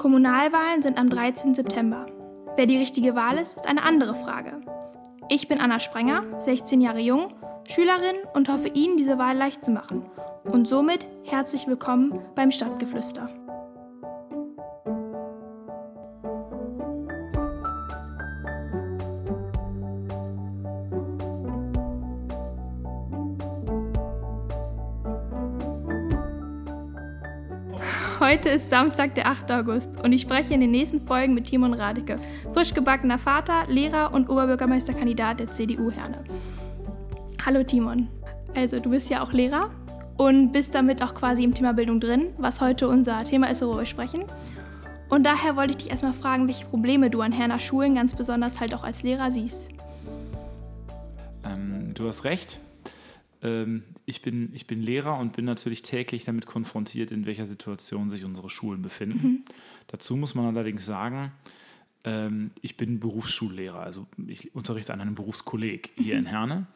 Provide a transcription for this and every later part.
Kommunalwahlen sind am 13. September. Wer die richtige Wahl ist, ist eine andere Frage. Ich bin Anna Sprenger, 16 Jahre jung, Schülerin und hoffe Ihnen diese Wahl leicht zu machen. Und somit herzlich willkommen beim Stadtgeflüster. Heute ist Samstag, der 8. August und ich spreche in den nächsten Folgen mit Timon Radeke, frisch gebackener Vater, Lehrer und Oberbürgermeisterkandidat der CDU Herne. Hallo Timon. Also du bist ja auch Lehrer und bist damit auch quasi im Thema Bildung drin, was heute unser Thema ist, worüber wir sprechen. Und daher wollte ich dich erstmal fragen, welche Probleme du an Herner Schulen ganz besonders halt auch als Lehrer siehst. Ähm, du hast recht ähm, ich, bin, ich bin Lehrer und bin natürlich täglich damit konfrontiert, in welcher Situation sich unsere Schulen befinden. Mhm. Dazu muss man allerdings sagen, ähm, ich bin Berufsschullehrer, also ich unterrichte an einem Berufskolleg hier mhm. in Herne.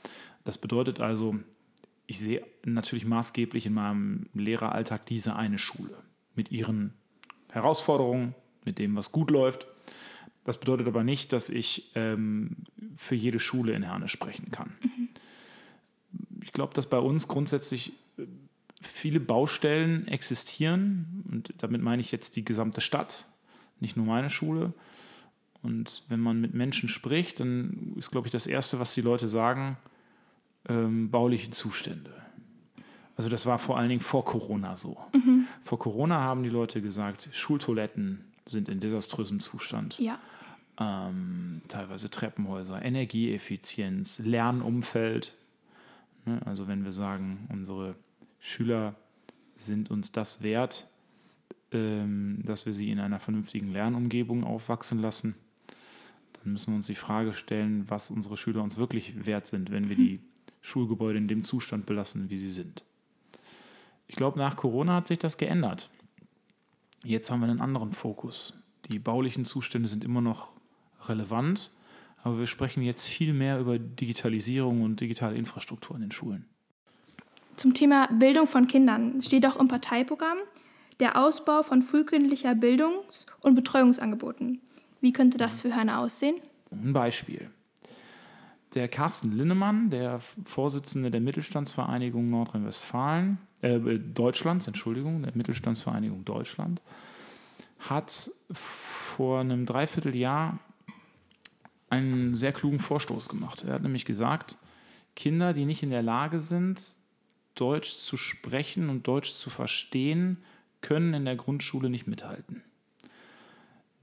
Das bedeutet also, ich sehe natürlich maßgeblich in meinem Lehreralltag diese eine Schule mit ihren Herausforderungen, mit dem, was gut läuft. Das bedeutet aber nicht, dass ich ähm, für jede Schule in Herne sprechen kann. Mhm ich glaube, dass bei uns grundsätzlich äh, viele Baustellen existieren und damit meine ich jetzt die gesamte Stadt, nicht nur meine Schule. Und wenn man mit Menschen spricht, dann ist, glaube ich, das Erste, was die Leute sagen, ähm, bauliche Zustände. Also das war vor allen Dingen vor Corona so. Mhm. Vor Corona haben die Leute gesagt, Schultoiletten sind in desaströsem Zustand. Ja. Ähm, teilweise Treppenhäuser, Energieeffizienz, Lernumfeld? Also wenn wir sagen, unsere Schüler sind uns das wert, ähm, dass wir sie in einer vernünftigen Lernumgebung aufwachsen lassen, dann müssen wir uns die Frage stellen, was unsere Schüler uns wirklich wert sind, wenn wir die Schulgebäude in dem Zustand belassen, wie sie sind. Ich glaube, nach Corona hat sich das geändert. Jetzt haben wir einen anderen Fokus. Die baulichen Zustände sind immer noch relevant, aber wir sprechen jetzt viel mehr über Digitalisierung und digitale Infrastruktur in den Schulen. Zum Thema Bildung von Kindern steht auch im Parteiprogramm der Ausbau von frühkindlicher Bildungs- und Betreuungsangeboten. Wie könnte das für Herne aussehen? Ein Beispiel. Der Carsten Linnemann, der Vorsitzende der Mittelstandsvereinigung Nordrhein-Westfalen, äh, Deutschlands, Entschuldigung, der Mittelstandsvereinigung Deutschland, hat vor einem Dreivierteljahr einen sehr klugen Vorstoß gemacht. Er hat nämlich gesagt, Kinder, die nicht in der Lage sind, Deutsch zu sprechen und Deutsch zu verstehen, können in der Grundschule nicht mithalten.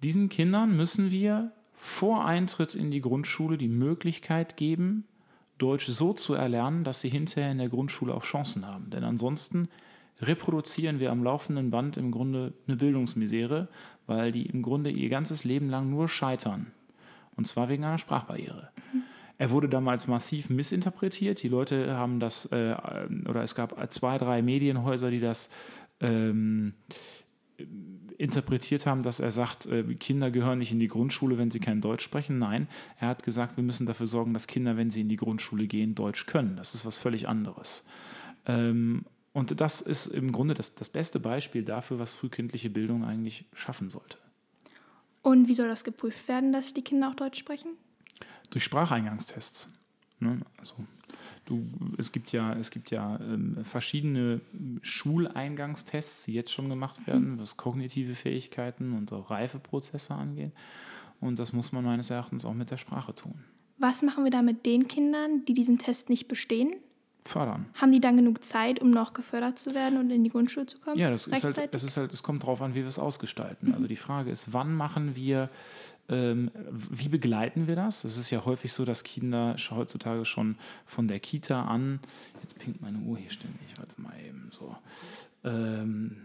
Diesen Kindern müssen wir vor Eintritt in die Grundschule die Möglichkeit geben, Deutsch so zu erlernen, dass sie hinterher in der Grundschule auch Chancen haben. Denn ansonsten reproduzieren wir am laufenden Band im Grunde eine Bildungsmisere, weil die im Grunde ihr ganzes Leben lang nur scheitern. Und zwar wegen einer Sprachbarriere. Er wurde damals massiv missinterpretiert. Die Leute haben das, äh, oder es gab zwei, drei Medienhäuser, die das ähm, interpretiert haben, dass er sagt, äh, Kinder gehören nicht in die Grundschule, wenn sie kein Deutsch sprechen. Nein, er hat gesagt, wir müssen dafür sorgen, dass Kinder, wenn sie in die Grundschule gehen, Deutsch können. Das ist was völlig anderes. Ähm, und das ist im Grunde das, das beste Beispiel dafür, was frühkindliche Bildung eigentlich schaffen sollte. Und wie soll das geprüft werden, dass die Kinder auch Deutsch sprechen? Durch Spracheingangstests. Ne? Also du, es gibt ja, es gibt ja ähm, verschiedene Schuleingangstests, die jetzt schon gemacht werden, was kognitive Fähigkeiten und auch Reifeprozesse angeht. Und das muss man meines Erachtens auch mit der Sprache tun. Was machen wir da mit den Kindern, die diesen Test nicht bestehen? Fördern. Haben die dann genug Zeit, um noch gefördert zu werden und in die Grundschule zu kommen? Ja, das ist halt, das ist halt, es kommt darauf an, wie wir es ausgestalten. Mhm. Also die Frage ist, wann machen wir, ähm, wie begleiten wir das? Es ist ja häufig so, dass Kinder heutzutage schon von der Kita an, jetzt pinkt meine Uhr hier ständig, warte mal eben so, ähm,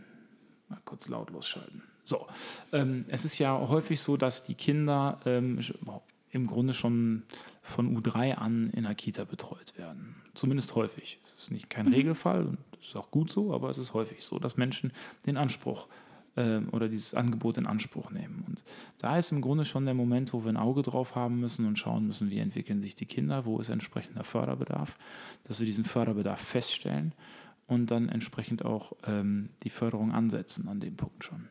mal kurz lautlos schalten. So, ähm, es ist ja häufig so, dass die Kinder ähm, im Grunde schon von U3 an in der Kita betreut werden. Zumindest häufig. Es ist nicht kein mhm. Regelfall und das ist auch gut so, aber es ist häufig so, dass Menschen den Anspruch äh, oder dieses Angebot in Anspruch nehmen. Und da ist im Grunde schon der Moment, wo wir ein Auge drauf haben müssen und schauen müssen, wie entwickeln sich die Kinder, wo ist entsprechender Förderbedarf, dass wir diesen Förderbedarf feststellen und dann entsprechend auch ähm, die Förderung ansetzen an dem Punkt schon.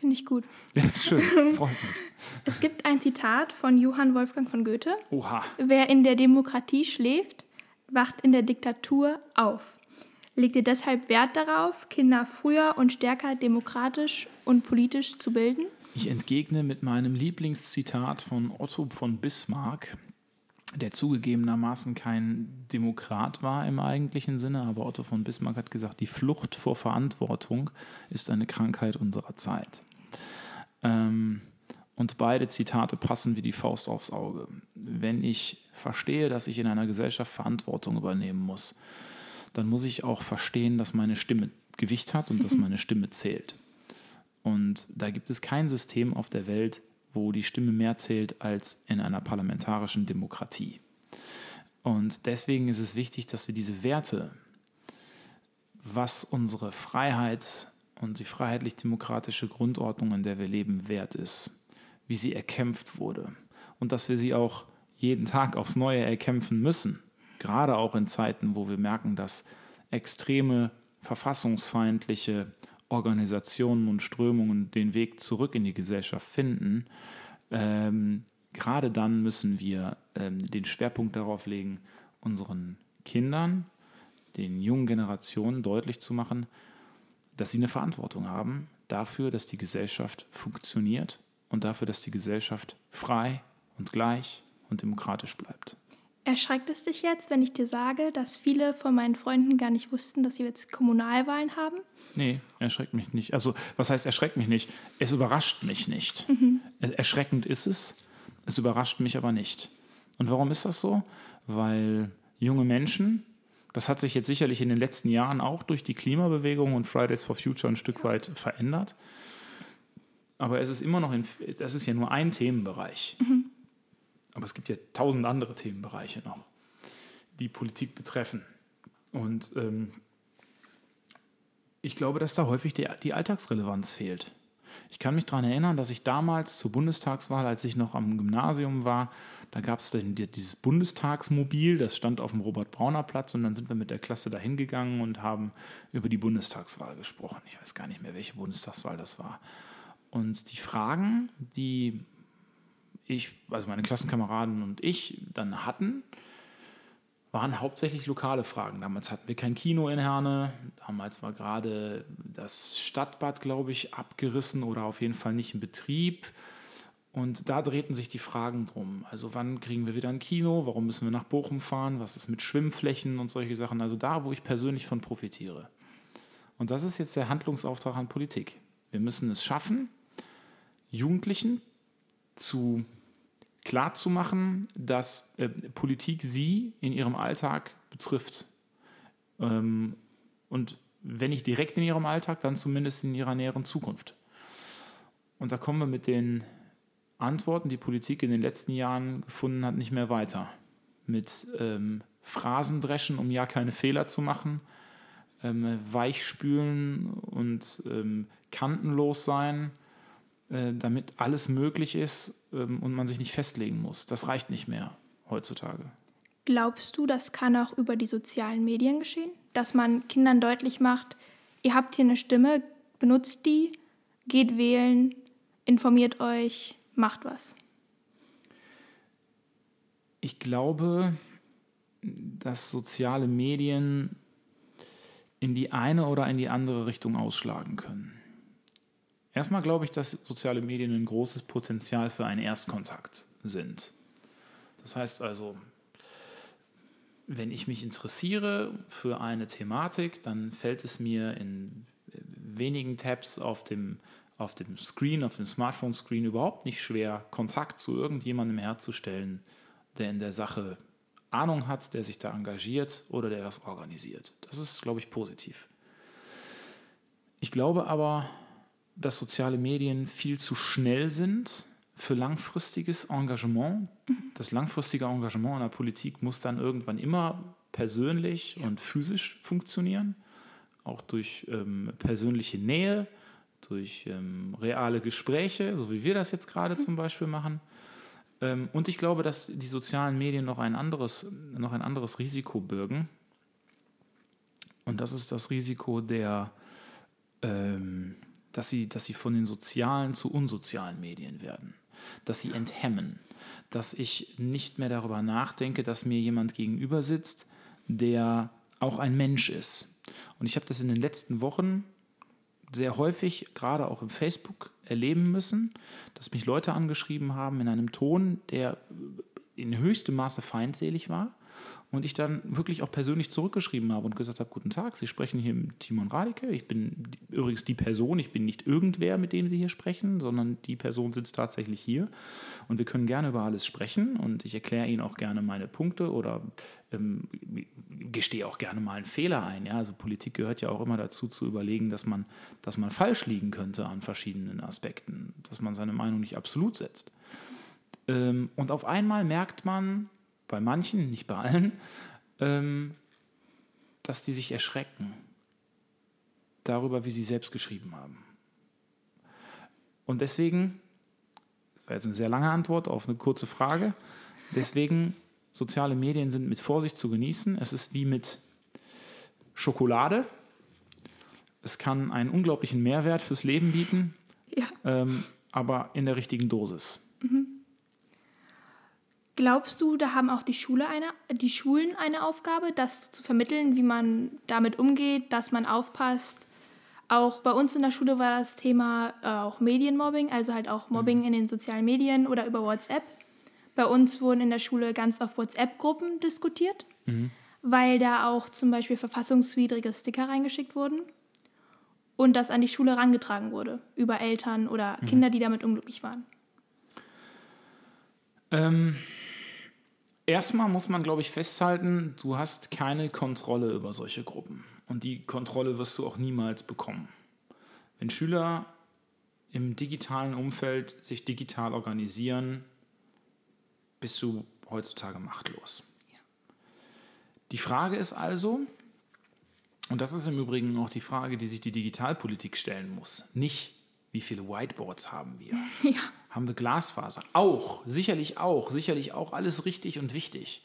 Finde ich gut. Ja, schön. Freut mich. Es gibt ein Zitat von Johann Wolfgang von Goethe. Oha. Wer in der Demokratie schläft, wacht in der Diktatur auf. Legt ihr deshalb Wert darauf, Kinder früher und stärker demokratisch und politisch zu bilden? Ich entgegne mit meinem Lieblingszitat von Otto von Bismarck, der zugegebenermaßen kein Demokrat war im eigentlichen Sinne, aber Otto von Bismarck hat gesagt, die Flucht vor Verantwortung ist eine Krankheit unserer Zeit. Ähm, und beide Zitate passen wie die Faust aufs Auge. Wenn ich verstehe, dass ich in einer Gesellschaft Verantwortung übernehmen muss, dann muss ich auch verstehen, dass meine Stimme Gewicht hat und dass meine Stimme zählt. Und da gibt es kein System auf der Welt, wo die Stimme mehr zählt als in einer parlamentarischen Demokratie. Und deswegen ist es wichtig, dass wir diese Werte, was unsere Freiheit und die freiheitlich-demokratische Grundordnung, in der wir leben, wert ist, wie sie erkämpft wurde. Und dass wir sie auch jeden Tag aufs Neue erkämpfen müssen, gerade auch in Zeiten, wo wir merken, dass extreme verfassungsfeindliche Organisationen und Strömungen den Weg zurück in die Gesellschaft finden, ähm, gerade dann müssen wir ähm, den Schwerpunkt darauf legen, unseren Kindern, den jungen Generationen deutlich zu machen, dass sie eine Verantwortung haben dafür, dass die Gesellschaft funktioniert und dafür, dass die Gesellschaft frei und gleich und demokratisch bleibt. Erschreckt es dich jetzt, wenn ich dir sage, dass viele von meinen Freunden gar nicht wussten, dass sie jetzt Kommunalwahlen haben? Nee, erschreckt mich nicht. Also, was heißt erschreckt mich nicht? Es überrascht mich nicht. Mhm. Erschreckend ist es, es überrascht mich aber nicht. Und warum ist das so? Weil junge Menschen, das hat sich jetzt sicherlich in den letzten Jahren auch durch die Klimabewegung und Fridays for Future ein Stück weit verändert. Aber es ist immer noch, in, das ist ja nur ein Themenbereich. Mhm. Aber es gibt ja tausend andere Themenbereiche noch, die Politik betreffen. Und ähm, ich glaube, dass da häufig die, die Alltagsrelevanz fehlt. Ich kann mich daran erinnern, dass ich damals zur Bundestagswahl, als ich noch am Gymnasium war, da gab es dieses Bundestagsmobil, das stand auf dem Robert-Brauner-Platz und dann sind wir mit der Klasse dahin gegangen und haben über die Bundestagswahl gesprochen. Ich weiß gar nicht mehr, welche Bundestagswahl das war. Und die Fragen, die ich, also meine Klassenkameraden und ich dann hatten, waren hauptsächlich lokale Fragen. Damals hatten wir kein Kino in Herne. Damals war gerade das Stadtbad, glaube ich, abgerissen oder auf jeden Fall nicht in Betrieb. Und da drehten sich die Fragen drum. Also wann kriegen wir wieder ein Kino? Warum müssen wir nach Bochum fahren? Was ist mit Schwimmflächen und solche Sachen? Also da, wo ich persönlich von profitiere. Und das ist jetzt der Handlungsauftrag an Politik. Wir müssen es schaffen, Jugendlichen zu klarzumachen, dass äh, Politik sie in ihrem Alltag betrifft. Ähm, und wenn nicht direkt in ihrem Alltag, dann zumindest in ihrer näheren Zukunft. Und da kommen wir mit den Antworten, die Politik in den letzten Jahren gefunden hat, nicht mehr weiter. Mit ähm, Phrasendreschen, um ja keine Fehler zu machen, ähm, Weichspülen und ähm, kantenlos sein äh, damit alles möglich ist ähm, und man sich nicht festlegen muss. Das reicht nicht mehr heutzutage. Glaubst du, das kann auch über die sozialen Medien geschehen? Dass man Kindern deutlich macht, ihr habt hier eine Stimme, benutzt die, geht wählen, informiert euch, macht was? Ich glaube, dass soziale Medien in die eine oder in die andere Richtung ausschlagen können. Erstmal glaube ich, dass soziale Medien ein großes Potenzial für einen Erstkontakt sind. Das heißt also, wenn ich mich interessiere für eine Thematik, dann fällt es mir in wenigen Tabs auf dem, auf dem Screen, auf dem Smartphone-Screen überhaupt nicht schwer, Kontakt zu irgendjemandem herzustellen, der in der Sache Ahnung hat, der sich da engagiert oder der das organisiert. Das ist, glaube ich, positiv. Ich glaube aber, dass soziale Medien viel zu schnell sind für langfristiges Engagement. Mhm. Das langfristige Engagement in der Politik muss dann irgendwann immer persönlich und physisch funktionieren, auch durch ähm, persönliche Nähe, durch ähm, reale Gespräche, so wie wir das jetzt gerade mhm. zum Beispiel machen. Ähm, und ich glaube, dass die sozialen Medien noch ein anderes, noch ein anderes Risiko bürgen. Und das ist das Risiko der ähm, dass sie, dass sie von den sozialen zu unsozialen Medien werden, dass sie enthemmen, dass ich nicht mehr darüber nachdenke, dass mir jemand gegenüber sitzt, der auch ein Mensch ist. Und ich habe das in den letzten Wochen sehr häufig, gerade auch im Facebook, erleben müssen, dass mich Leute angeschrieben haben in einem Ton, der in höchstem Maße feindselig war und ich dann wirklich auch persönlich zurückgeschrieben habe und gesagt habe, guten Tag, Sie sprechen hier mit Timon Radike. Ich bin übrigens die Person, ich bin nicht irgendwer, mit dem Sie hier sprechen, sondern die Person sitzt tatsächlich hier. Und wir können gerne über alles sprechen und ich erkläre Ihnen auch gerne meine Punkte oder ähm, gestehe auch gerne mal einen Fehler ein. Ja? Also Politik gehört ja auch immer dazu zu überlegen, dass man, dass man falsch liegen könnte an verschiedenen Aspekten, dass man seine Meinung nicht absolut setzt. Ähm, und auf einmal merkt man, bei manchen, nicht bei allen, ähm, dass die sich erschrecken darüber, wie sie selbst geschrieben haben. Und deswegen, das war jetzt eine sehr lange Antwort auf eine kurze Frage, deswegen, soziale Medien sind mit Vorsicht zu genießen. Es ist wie mit Schokolade. Es kann einen unglaublichen Mehrwert fürs Leben bieten, ja. ähm, aber in der richtigen Dosis. Mhm. Glaubst du, da haben auch die, Schule eine, die Schulen eine Aufgabe, das zu vermitteln, wie man damit umgeht, dass man aufpasst? Auch bei uns in der Schule war das Thema äh, auch Medienmobbing, also halt auch Mobbing mhm. in den sozialen Medien oder über WhatsApp. Bei uns wurden in der Schule ganz auf WhatsApp-Gruppen diskutiert, mhm. weil da auch zum Beispiel verfassungswidrige Sticker reingeschickt wurden und das an die Schule herangetragen wurde über Eltern oder mhm. Kinder, die damit unglücklich waren. Ähm, Erstmal muss man, glaube ich, festhalten, du hast keine Kontrolle über solche Gruppen. Und die Kontrolle wirst du auch niemals bekommen. Wenn Schüler im digitalen Umfeld sich digital organisieren, bist du heutzutage machtlos. Die Frage ist also, und das ist im Übrigen auch die Frage, die sich die Digitalpolitik stellen muss, nicht, wie viele Whiteboards haben wir? Ja haben wir Glasfaser. Auch, sicherlich auch, sicherlich auch alles richtig und wichtig.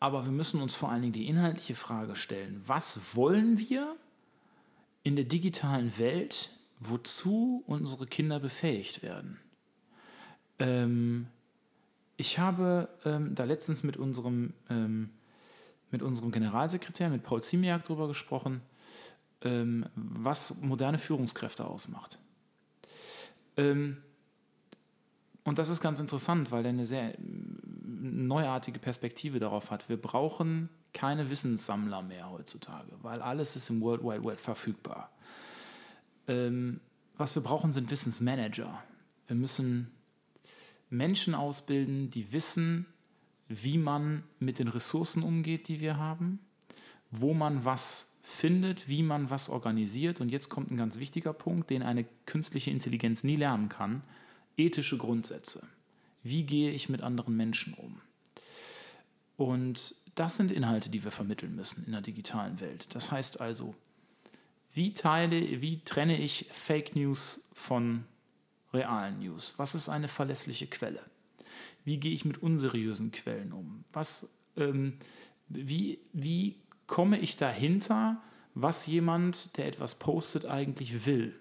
Aber wir müssen uns vor allen Dingen die inhaltliche Frage stellen, was wollen wir in der digitalen Welt, wozu unsere Kinder befähigt werden? Ähm, ich habe ähm, da letztens mit unserem, ähm, mit unserem Generalsekretär, mit Paul Ziemiak, darüber gesprochen, ähm, was moderne Führungskräfte ausmacht. Ähm, und das ist ganz interessant, weil er eine sehr neuartige Perspektive darauf hat. Wir brauchen keine Wissenssammler mehr heutzutage, weil alles ist im World Wide Web verfügbar. Ähm, was wir brauchen, sind Wissensmanager. Wir müssen Menschen ausbilden, die wissen, wie man mit den Ressourcen umgeht, die wir haben, wo man was findet, wie man was organisiert. Und jetzt kommt ein ganz wichtiger Punkt, den eine künstliche Intelligenz nie lernen kann ethische Grundsätze. Wie gehe ich mit anderen Menschen um? Und das sind Inhalte, die wir vermitteln müssen in der digitalen Welt. Das heißt also, wie teile, wie trenne ich Fake News von realen News? Was ist eine verlässliche Quelle? Wie gehe ich mit unseriösen Quellen um? Was, ähm, wie, wie komme ich dahinter, was jemand, der etwas postet, eigentlich will?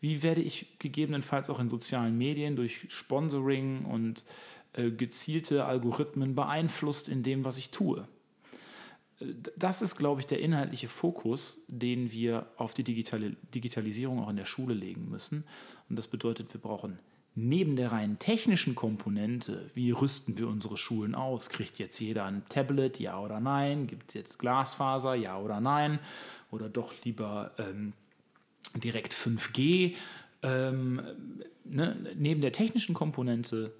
Wie werde ich gegebenenfalls auch in sozialen Medien durch Sponsoring und äh, gezielte Algorithmen beeinflusst in dem, was ich tue? Äh, das ist, glaube ich, der inhaltliche Fokus, den wir auf die Digitale, Digitalisierung auch in der Schule legen müssen. Und das bedeutet, wir brauchen neben der rein technischen Komponente, wie rüsten wir unsere Schulen aus? Kriegt jetzt jeder ein Tablet, ja oder nein? Gibt es jetzt Glasfaser, ja oder nein? Oder doch lieber ähm, direkt 5G. Ähm, ne? Neben der technischen Komponente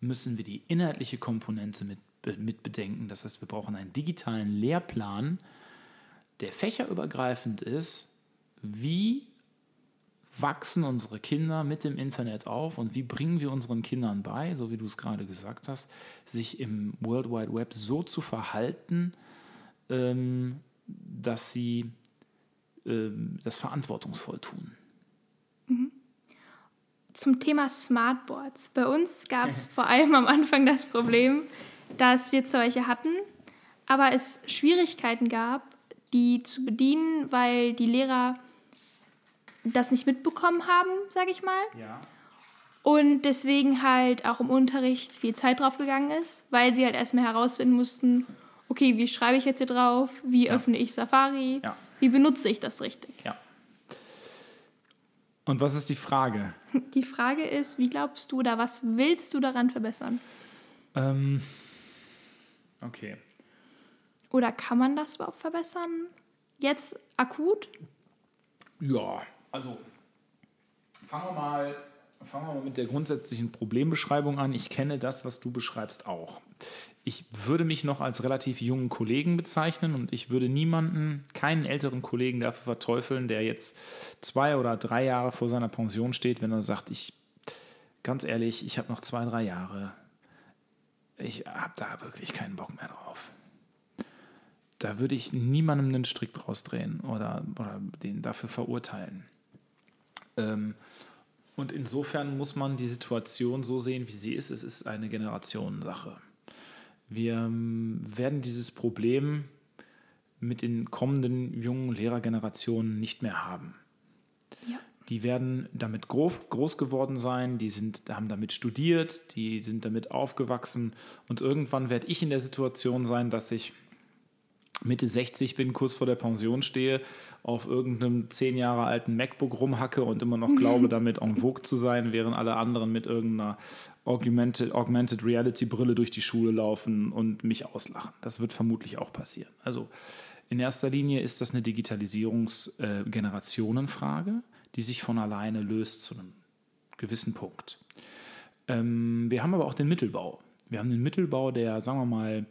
müssen wir die inhaltliche Komponente mit, mit bedenken. Das heißt, wir brauchen einen digitalen Lehrplan, der fächerübergreifend ist. Wie wachsen unsere Kinder mit dem Internet auf und wie bringen wir unseren Kindern bei, so wie du es gerade gesagt hast, sich im World Wide Web so zu verhalten, ähm, dass sie das verantwortungsvoll tun. Mhm. Zum Thema Smartboards. Bei uns gab es vor allem am Anfang das Problem, dass wir solche hatten, aber es Schwierigkeiten gab, die zu bedienen, weil die Lehrer das nicht mitbekommen haben, sage ich mal. Ja. Und deswegen halt auch im Unterricht viel Zeit drauf gegangen ist, weil sie halt erstmal herausfinden mussten, okay, wie schreibe ich jetzt hier drauf? Wie Ja. öffne ich Safari? Ja. Wie benutze ich das richtig? Ja. Und was ist die Frage? Die Frage ist, wie glaubst du oder was willst du daran verbessern? Ähm, okay. Oder kann man das überhaupt verbessern? Jetzt akut? Ja, also fangen wir mal, fangen wir mal mit der grundsätzlichen Problembeschreibung an. Ich kenne das, was du beschreibst, auch. Ich würde mich noch als relativ jungen Kollegen bezeichnen und ich würde niemanden, keinen älteren Kollegen dafür verteufeln, der jetzt zwei oder drei Jahre vor seiner Pension steht, wenn er sagt, ich, ganz ehrlich, ich habe noch zwei, drei Jahre. Ich habe da wirklich keinen Bock mehr drauf da würde ich niemandem einen Strick draus drehen oder, oder den dafür verurteilen. Ähm, und insofern muss man die Situation so sehen, wie sie ist. Es ist eine Generationensache. Wir ähm, werden dieses Problem mit den kommenden jungen Lehrergenerationen nicht mehr haben. Ja. Die werden damit groß, groß geworden sein, die sind, haben damit studiert, die sind damit aufgewachsen und irgendwann werde ich in der Situation sein, dass ich Mitte 60 bin, kurz vor der Pension stehe, auf irgendeinem zehn Jahre alten MacBook rumhacke und immer noch glaube, damit en vogue zu sein, während alle anderen mit irgendeiner Augmented, Augmented Reality Brille durch die Schule laufen und mich auslachen. Das wird vermutlich auch passieren. Also in erster Linie ist das eine Digitalisierungs-Generationenfrage, die sich von alleine löst zu einem gewissen Punkt. Ähm, wir haben aber auch den Mittelbau. Wir haben den Mittelbau der, sagen wir mal,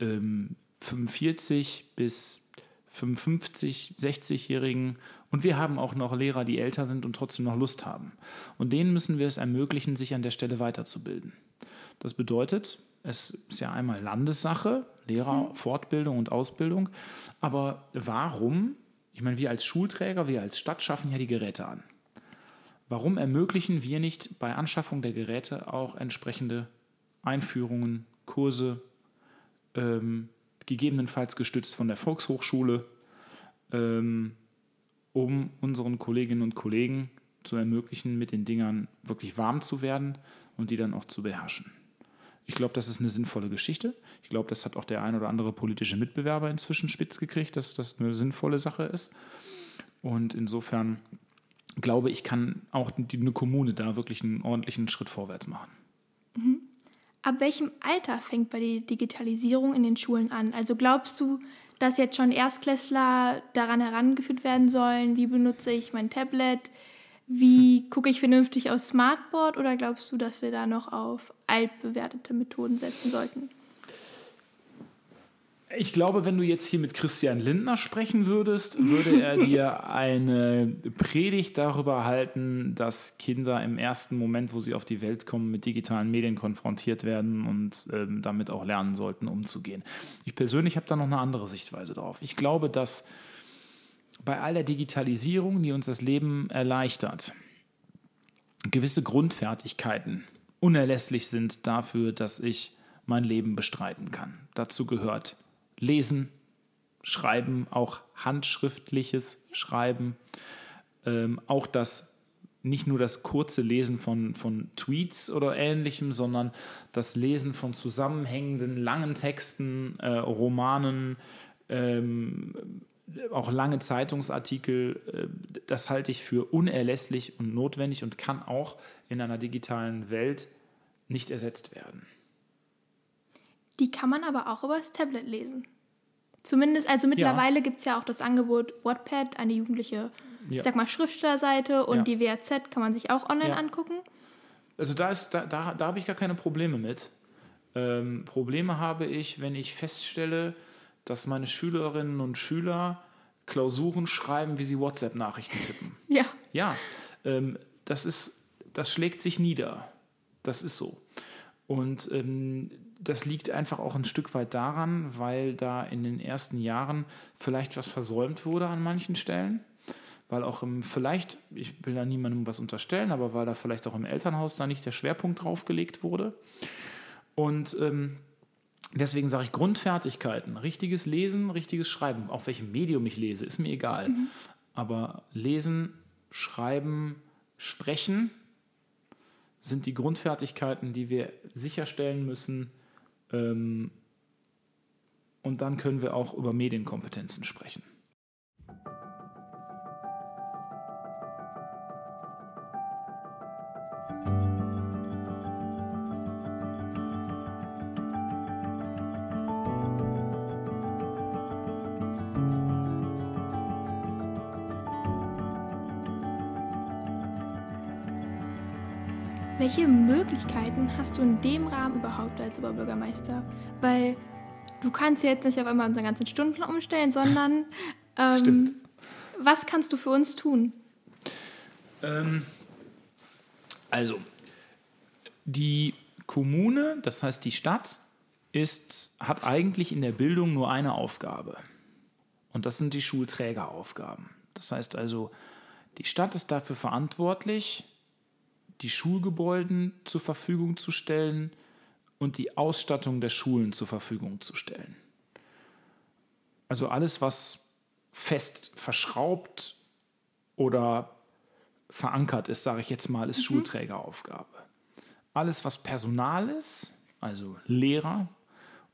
ähm, 45 bis 55, 60-Jährigen und wir haben auch noch Lehrer, die älter sind und trotzdem noch Lust haben. Und denen müssen wir es ermöglichen, sich an der Stelle weiterzubilden. Das bedeutet, es ist ja einmal Landessache, Lehrerfortbildung und Ausbildung, aber warum? Ich meine, wir als Schulträger, wir als Stadt schaffen ja die Geräte an. Warum ermöglichen wir nicht bei Anschaffung der Geräte auch entsprechende Einführungen, Kurse, ähm, gegebenenfalls gestützt von der Volkshochschule, ähm, um unseren Kolleginnen und Kollegen zu ermöglichen, mit den Dingern wirklich warm zu werden und die dann auch zu beherrschen. Ich glaube, das ist eine sinnvolle Geschichte. Ich glaube, das hat auch der ein oder andere politische Mitbewerber inzwischen spitz gekriegt, dass das eine sinnvolle Sache ist. Und insofern glaube ich, kann auch eine Kommune da wirklich einen ordentlichen Schritt vorwärts machen. Ab welchem Alter fängt bei der Digitalisierung in den Schulen an? Also glaubst du, dass jetzt schon Erstklässler daran herangeführt werden sollen, wie benutze ich mein Tablet, wie gucke ich vernünftig aufs Smartboard oder glaubst du, dass wir da noch auf altbewertete Methoden setzen sollten? Ich glaube, wenn du jetzt hier mit Christian Lindner sprechen würdest, würde er dir eine Predigt darüber halten, dass Kinder im ersten Moment, wo sie auf die Welt kommen, mit digitalen Medien konfrontiert werden und ähm, damit auch lernen sollten, umzugehen. Ich persönlich habe da noch eine andere Sichtweise drauf. Ich glaube, dass bei all der Digitalisierung, die uns das Leben erleichtert, gewisse Grundfertigkeiten unerlässlich sind dafür, dass ich mein Leben bestreiten kann. Dazu gehört Lesen, Schreiben, auch handschriftliches Schreiben, ähm, auch das nicht nur das kurze Lesen von, von Tweets oder ähnlichem, sondern das Lesen von zusammenhängenden langen Texten, äh, Romanen, ähm, auch lange Zeitungsartikel, äh, das halte ich für unerlässlich und notwendig und kann auch in einer digitalen Welt nicht ersetzt werden. Die kann man aber auch über das Tablet lesen. Zumindest, also mittlerweile gibt es ja auch das Angebot Wattpad, eine jugendliche, Ja. ich sag mal, Schriftstellerseite und Ja. die WAZ kann man sich auch online Ja. angucken. Also da, ist, da, da, da habe ich gar keine Probleme mit. Ähm, Probleme habe ich, wenn ich feststelle, dass meine Schülerinnen und Schüler Klausuren schreiben, wie sie WhatsApp-Nachrichten tippen. Ja, Ja, ähm, das, ist, das schlägt sich nieder. Das ist so. Und ähm, das liegt einfach auch ein Stück weit daran, weil da in den ersten Jahren vielleicht was versäumt wurde an manchen Stellen. Weil auch im, vielleicht, ich will da niemandem was unterstellen, aber weil da vielleicht auch im Elternhaus da nicht der Schwerpunkt drauf gelegt wurde. Und ähm, deswegen sage ich Grundfertigkeiten, richtiges Lesen, richtiges Schreiben, auf welchem Medium ich lese, ist mir egal. Aber Lesen, Schreiben, Sprechen sind die Grundfertigkeiten, die wir sicherstellen müssen. Ähm, und dann können wir auch über Medienkompetenzen sprechen. Welche Möglichkeiten hast du in dem Rahmen überhaupt als Oberbürgermeister? Weil du kannst jetzt nicht auf einmal unseren ganzen Stundenplan umstellen, sondern ähm, was kannst du für uns tun? Ähm, also, die Kommune, das heißt die Stadt, ist, hat eigentlich in der Bildung nur eine Aufgabe. Und das sind die Schulträgeraufgaben. Das heißt also, die Stadt ist dafür verantwortlich, die Schulgebäuden zur Verfügung zu stellen und die Ausstattung der Schulen zur Verfügung zu stellen. Also alles, was fest verschraubt oder verankert ist, sage ich jetzt mal, ist mhm. Schulträgeraufgabe. Alles, was Personal ist, also Lehrer,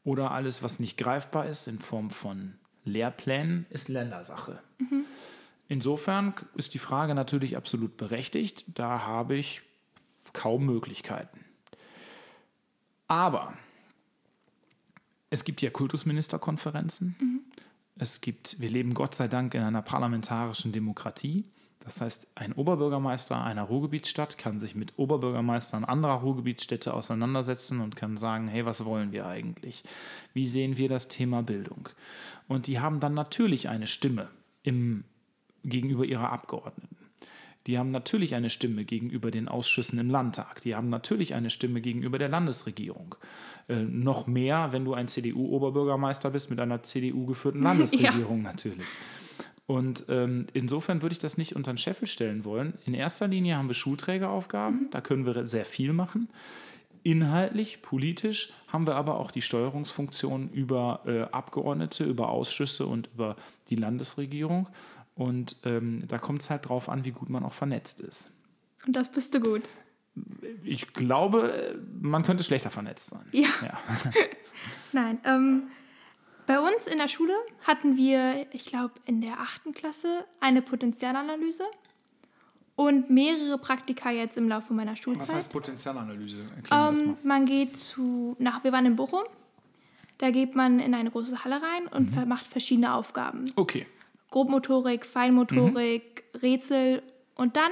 oder alles, was nicht greifbar ist in Form von Lehrplänen, ist Ländersache. Mhm. Insofern ist die Frage natürlich absolut berechtigt. Da habe ich kaum Möglichkeiten. Aber es gibt ja Kultusministerkonferenzen. Mhm. Es gibt, wir leben Gott sei Dank in einer parlamentarischen Demokratie. Das heißt, ein Oberbürgermeister einer Ruhrgebietsstadt kann sich mit Oberbürgermeistern anderer Ruhrgebietsstädte auseinandersetzen und kann sagen, hey, was wollen wir eigentlich? Wie sehen wir das Thema Bildung? Und die haben dann natürlich eine Stimme im, gegenüber ihrer Abgeordneten. Die haben natürlich eine Stimme gegenüber den Ausschüssen im Landtag. Die haben natürlich eine Stimme gegenüber der Landesregierung. Äh, noch mehr, wenn du ein CDU-Oberbürgermeister bist mit einer CDU-geführten Landesregierung ja. natürlich. Und ähm, insofern würde ich das nicht unter den Scheffel stellen wollen. In erster Linie haben wir Schulträgeraufgaben, mhm. da können wir sehr viel machen. Inhaltlich, politisch haben wir aber auch die Steuerungsfunktion über äh, Abgeordnete, über Ausschüsse und über die Landesregierung. Und ähm, da kommt es halt drauf an, wie gut man auch vernetzt ist. Und das bist du gut. Ich glaube, man könnte schlechter vernetzt sein. Ja. ja. Nein. Ähm, bei uns in der Schule hatten wir, ich glaube, in der achten Klasse eine Potenzialanalyse und mehrere Praktika jetzt im Laufe meiner Schulzeit. Was heißt Potenzialanalyse? Ähm, man geht zu, nach, wir waren in Bochum, da geht man in eine große Halle rein und mhm. macht verschiedene Aufgaben. Okay. Grobmotorik, Feinmotorik, mhm. Rätsel. Und dann,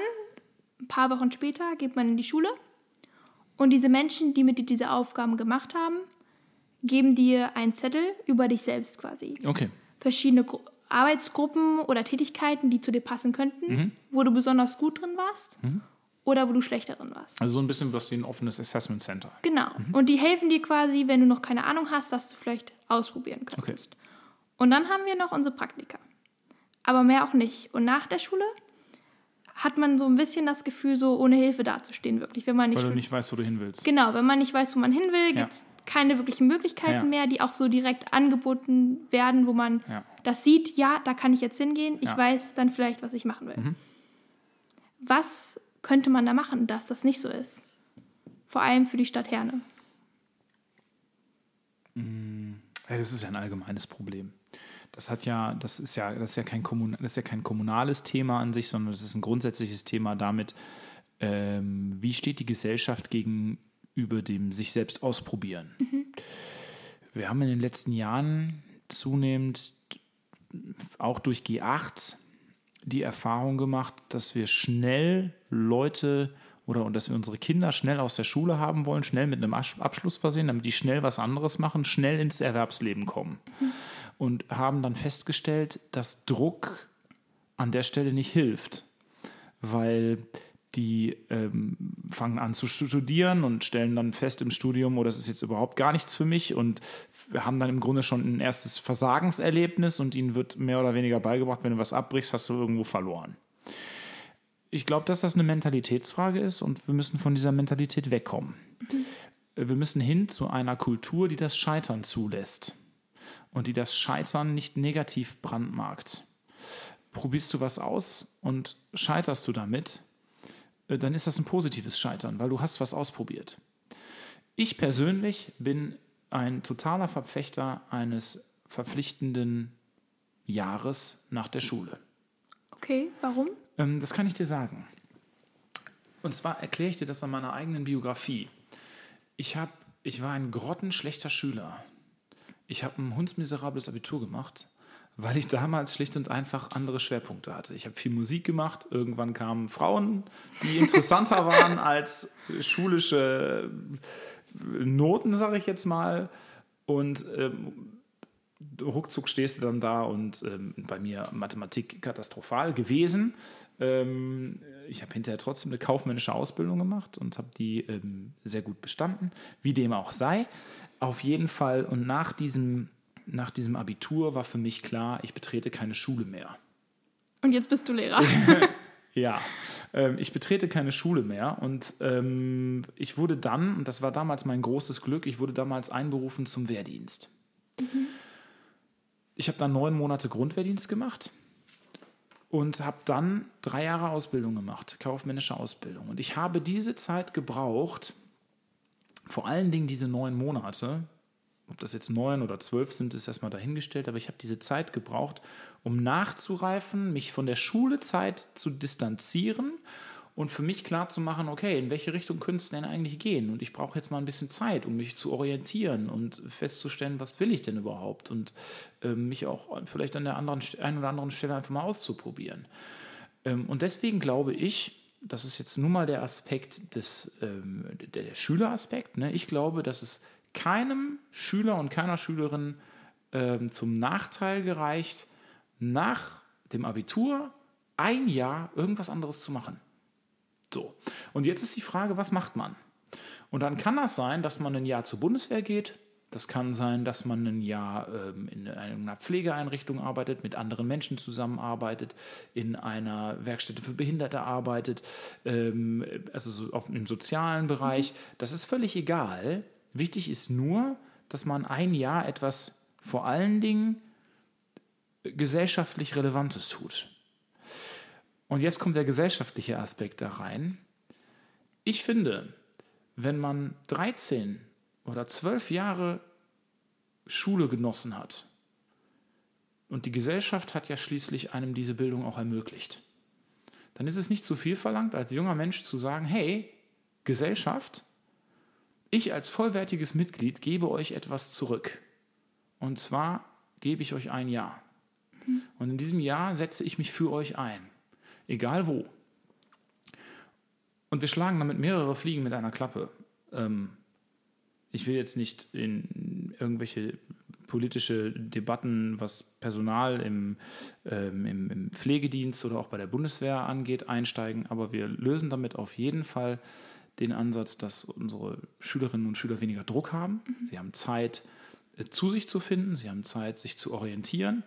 ein paar Wochen später, geht man in die Schule. Und diese Menschen, die mit dir diese Aufgaben gemacht haben, geben dir einen Zettel über dich selbst quasi. Okay. Verschiedene Gru Arbeitsgruppen oder Tätigkeiten, die zu dir passen könnten, mhm. wo du besonders gut drin warst mhm. oder wo du schlechter drin warst. Also so ein bisschen was wie ein offenes Assessment Center. Genau. Mhm. Und die helfen dir quasi, wenn du noch keine Ahnung hast, was du vielleicht ausprobieren könntest. Okay. Und dann haben wir noch unsere Praktika aber mehr auch nicht. Und nach der Schule hat man so ein bisschen das Gefühl, so ohne Hilfe dazustehen, wirklich. Wenn man nicht Weil du nicht weißt, wo du hin willst. Genau, wenn man nicht weiß, wo man hin will, ja. gibt es keine wirklichen Möglichkeiten ja. mehr, die auch so direkt angeboten werden, wo man ja. das sieht, ja, da kann ich jetzt hingehen, ich weiß dann vielleicht, was ich machen will. Mhm. Was könnte man da machen, dass das nicht so ist? Vor allem für die Stadt Herne. Mm, ja, das ist ja ein allgemeines Problem das hat ja, das ist ja, das ist ja kein Kommun, das ist ja kein kommunales Thema an sich, sondern das ist ein grundsätzliches Thema damit, ähm, wie steht die Gesellschaft gegenüber dem sich selbst ausprobieren. Mhm. Wir haben in den letzten Jahren zunehmend auch durch G8 die Erfahrung gemacht, dass wir schnell Leute oder und dass wir unsere Kinder schnell aus der Schule haben wollen, schnell mit einem Abschluss versehen, damit die schnell was anderes machen, schnell ins Erwerbsleben kommen. Mhm und haben dann festgestellt, dass Druck an der Stelle nicht hilft, weil die ähm, fangen an zu studieren und stellen dann fest im Studium, oh, das ist jetzt überhaupt gar nichts für mich und wir haben dann im Grunde schon ein erstes Versagenserlebnis und ihnen wird mehr oder weniger beigebracht, wenn du was abbrichst, hast du irgendwo verloren. Ich glaube, dass das eine Mentalitätsfrage ist und wir müssen von dieser Mentalität wegkommen. Mhm. Wir müssen hin zu einer Kultur, die das Scheitern zulässt und die das Scheitern nicht negativ brandmarkt. probierst du was aus und scheiterst du damit, äh, dann ist das ein positives Scheitern, weil du hast was ausprobiert. Ich persönlich bin ein totaler Verfechter eines verpflichtenden Jahres nach der Schule. Okay, warum? Ähm, das kann ich dir sagen. Und zwar erkläre ich dir das an meiner eigenen Biografie. Ich, hab, ich war ein grottenschlechter Schüler. Ich habe ein hundsmiserables Abitur gemacht, weil ich damals schlicht und einfach andere Schwerpunkte hatte. Ich habe viel Musik gemacht. Irgendwann kamen Frauen, die interessanter waren als schulische Noten, sage ich jetzt mal. Und ähm, ruckzuck stehst du dann da und ähm, bei mir Mathematik katastrophal gewesen. Ähm, ich habe hinterher trotzdem eine kaufmännische Ausbildung gemacht und habe die ähm, sehr gut bestanden, wie dem auch sei. Auf jeden Fall und nach diesem, nach diesem Abitur war für mich klar, ich betrete keine Schule mehr. Und jetzt bist du Lehrer. Ja, ähm, ich betrete keine Schule mehr und ähm, ich wurde dann, und das war damals mein großes Glück, ich wurde damals einberufen zum Wehrdienst. Mhm. Ich habe dann neun Monate Grundwehrdienst gemacht und habe dann drei Jahre Ausbildung gemacht, kaufmännische Ausbildung. Und ich habe diese Zeit gebraucht, vor allen Dingen diese neun Monate, ob das jetzt neun oder zwölf sind, ist erstmal dahingestellt, aber ich habe diese Zeit gebraucht, um nachzureifen, mich von der Schulezeit zu distanzieren und für mich klar zu machen, okay, in welche Richtung könnte es denn eigentlich gehen? Und ich brauche jetzt mal ein bisschen Zeit, um mich zu orientieren und festzustellen, was will ich denn überhaupt? Und äh, mich auch vielleicht an der anderen, einen oder anderen Stelle einfach mal auszuprobieren. Ähm, und deswegen glaube ich, das ist jetzt nun mal der Aspekt des, ähm, der, der Schüleraspekt. Ne? Ich glaube, dass es keinem Schüler und keiner Schülerin ähm, zum Nachteil gereicht, nach dem Abitur ein Jahr irgendwas anderes zu machen. So, und jetzt ist die Frage, was macht man? Und dann kann das sein, dass man ein Jahr zur Bundeswehr geht. Das kann sein, dass man ein Jahr ähm, in einer Pflegeeinrichtung arbeitet, mit anderen Menschen zusammenarbeitet, in einer Werkstätte für Behinderte arbeitet, ähm, also so auf, im sozialen Bereich. Das ist völlig egal. Wichtig ist nur, dass man ein Jahr etwas vor allen Dingen gesellschaftlich Relevantes tut. Und jetzt kommt der gesellschaftliche Aspekt da rein. Ich finde, wenn man 13 oder 12 Jahre Schule genossen hat, und die Gesellschaft hat ja schließlich einem diese Bildung auch ermöglicht, dann ist es nicht zu viel verlangt, als junger Mensch zu sagen, hey, Gesellschaft, ich als vollwertiges Mitglied gebe euch etwas zurück. Und zwar gebe ich euch ein Jahr. Und in diesem Jahr setze ich mich für euch ein. Egal wo. Und wir schlagen damit mehrere Fliegen mit einer Klappe. Ähm, ich will jetzt nicht in irgendwelche politische Debatten, was Personal im, ähm, im, im, Pflegedienst oder auch bei der Bundeswehr angeht, einsteigen, aber wir lösen damit auf jeden Fall den Ansatz, dass unsere Schülerinnen und Schüler weniger Druck haben. Mhm. Sie haben Zeit, äh, zu sich zu finden, sie haben Zeit, sich zu orientieren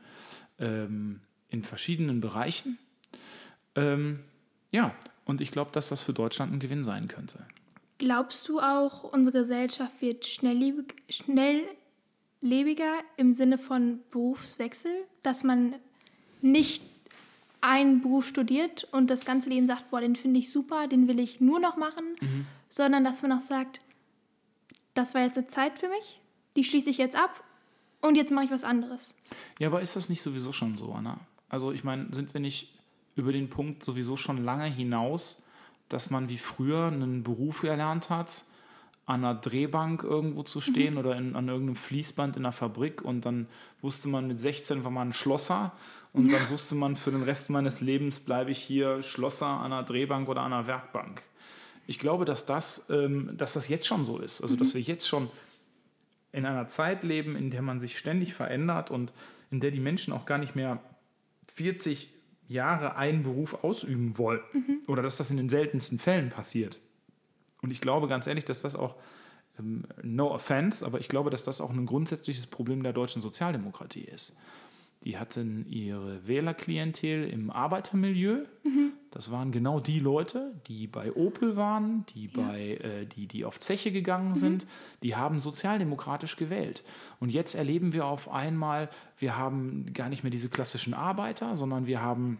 ähm, in verschiedenen Bereichen. Ähm, ja, und ich glaube, dass das für Deutschland ein Gewinn sein könnte. Glaubst du auch, unsere Gesellschaft wird schnelllebig, schnelllebiger im Sinne von Berufswechsel, dass man nicht einen Beruf studiert und das ganze Leben sagt, boah, den finde ich super, den will ich nur noch machen, mhm. sondern dass man auch sagt, das war jetzt eine Zeit für mich, die schließe ich jetzt ab und jetzt mache ich was anderes. Ja, aber ist das nicht sowieso schon so, Anna? Also ich meine, sind wir nicht über den Punkt sowieso schon lange hinaus, dass man wie früher einen Beruf erlernt hat, an einer Drehbank irgendwo zu stehen mhm. oder in, an irgendeinem Fließband in einer Fabrik und dann wusste man mit 16 war man ein Schlosser und dann wusste man, für den Rest meines Lebens bleibe ich hier Schlosser an einer Drehbank oder an einer Werkbank. Ich glaube, dass das, ähm, dass das jetzt schon so ist. Also, mhm. dass wir jetzt schon in einer Zeit leben, in der man sich ständig verändert und in der die Menschen auch gar nicht mehr 40 Jahre einen Beruf ausüben wollen. Mhm. Oder dass das in den seltensten Fällen passiert. Und ich glaube ganz ehrlich, dass das auch, ähm, no offense, aber ich glaube, dass das auch ein grundsätzliches Problem der deutschen Sozialdemokratie ist die hatten ihre Wählerklientel im Arbeitermilieu. Mhm. Das waren genau die Leute, die bei Opel waren, die, ja. bei, äh, die, die auf Zeche gegangen mhm. sind. Die haben sozialdemokratisch gewählt. Und jetzt erleben wir auf einmal, wir haben gar nicht mehr diese klassischen Arbeiter, sondern wir haben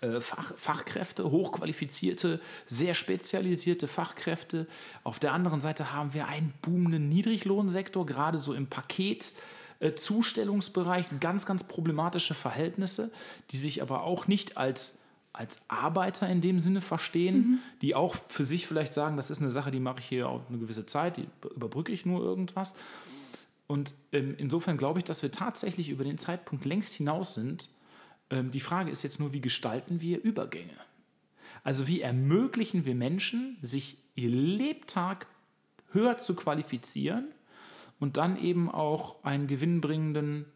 äh, Fach, Fachkräfte, hochqualifizierte, sehr spezialisierte Fachkräfte. Auf der anderen Seite haben wir einen boomenden Niedriglohnsektor, gerade so im Paket. Äh, Zustellungsbereich, ganz, ganz problematische Verhältnisse, die sich aber auch nicht als, als Arbeiter in dem Sinne verstehen, mhm. die auch für sich vielleicht sagen, das ist eine Sache, die mache ich hier auch eine gewisse Zeit, die überbrücke ich nur irgendwas. Und ähm, insofern glaube ich, dass wir tatsächlich über den Zeitpunkt längst hinaus sind. Ähm, die Frage ist jetzt nur, wie gestalten wir Übergänge? Also wie ermöglichen wir Menschen, sich ihr Lebtag höher zu qualifizieren und dann eben auch einen gewinnbringenden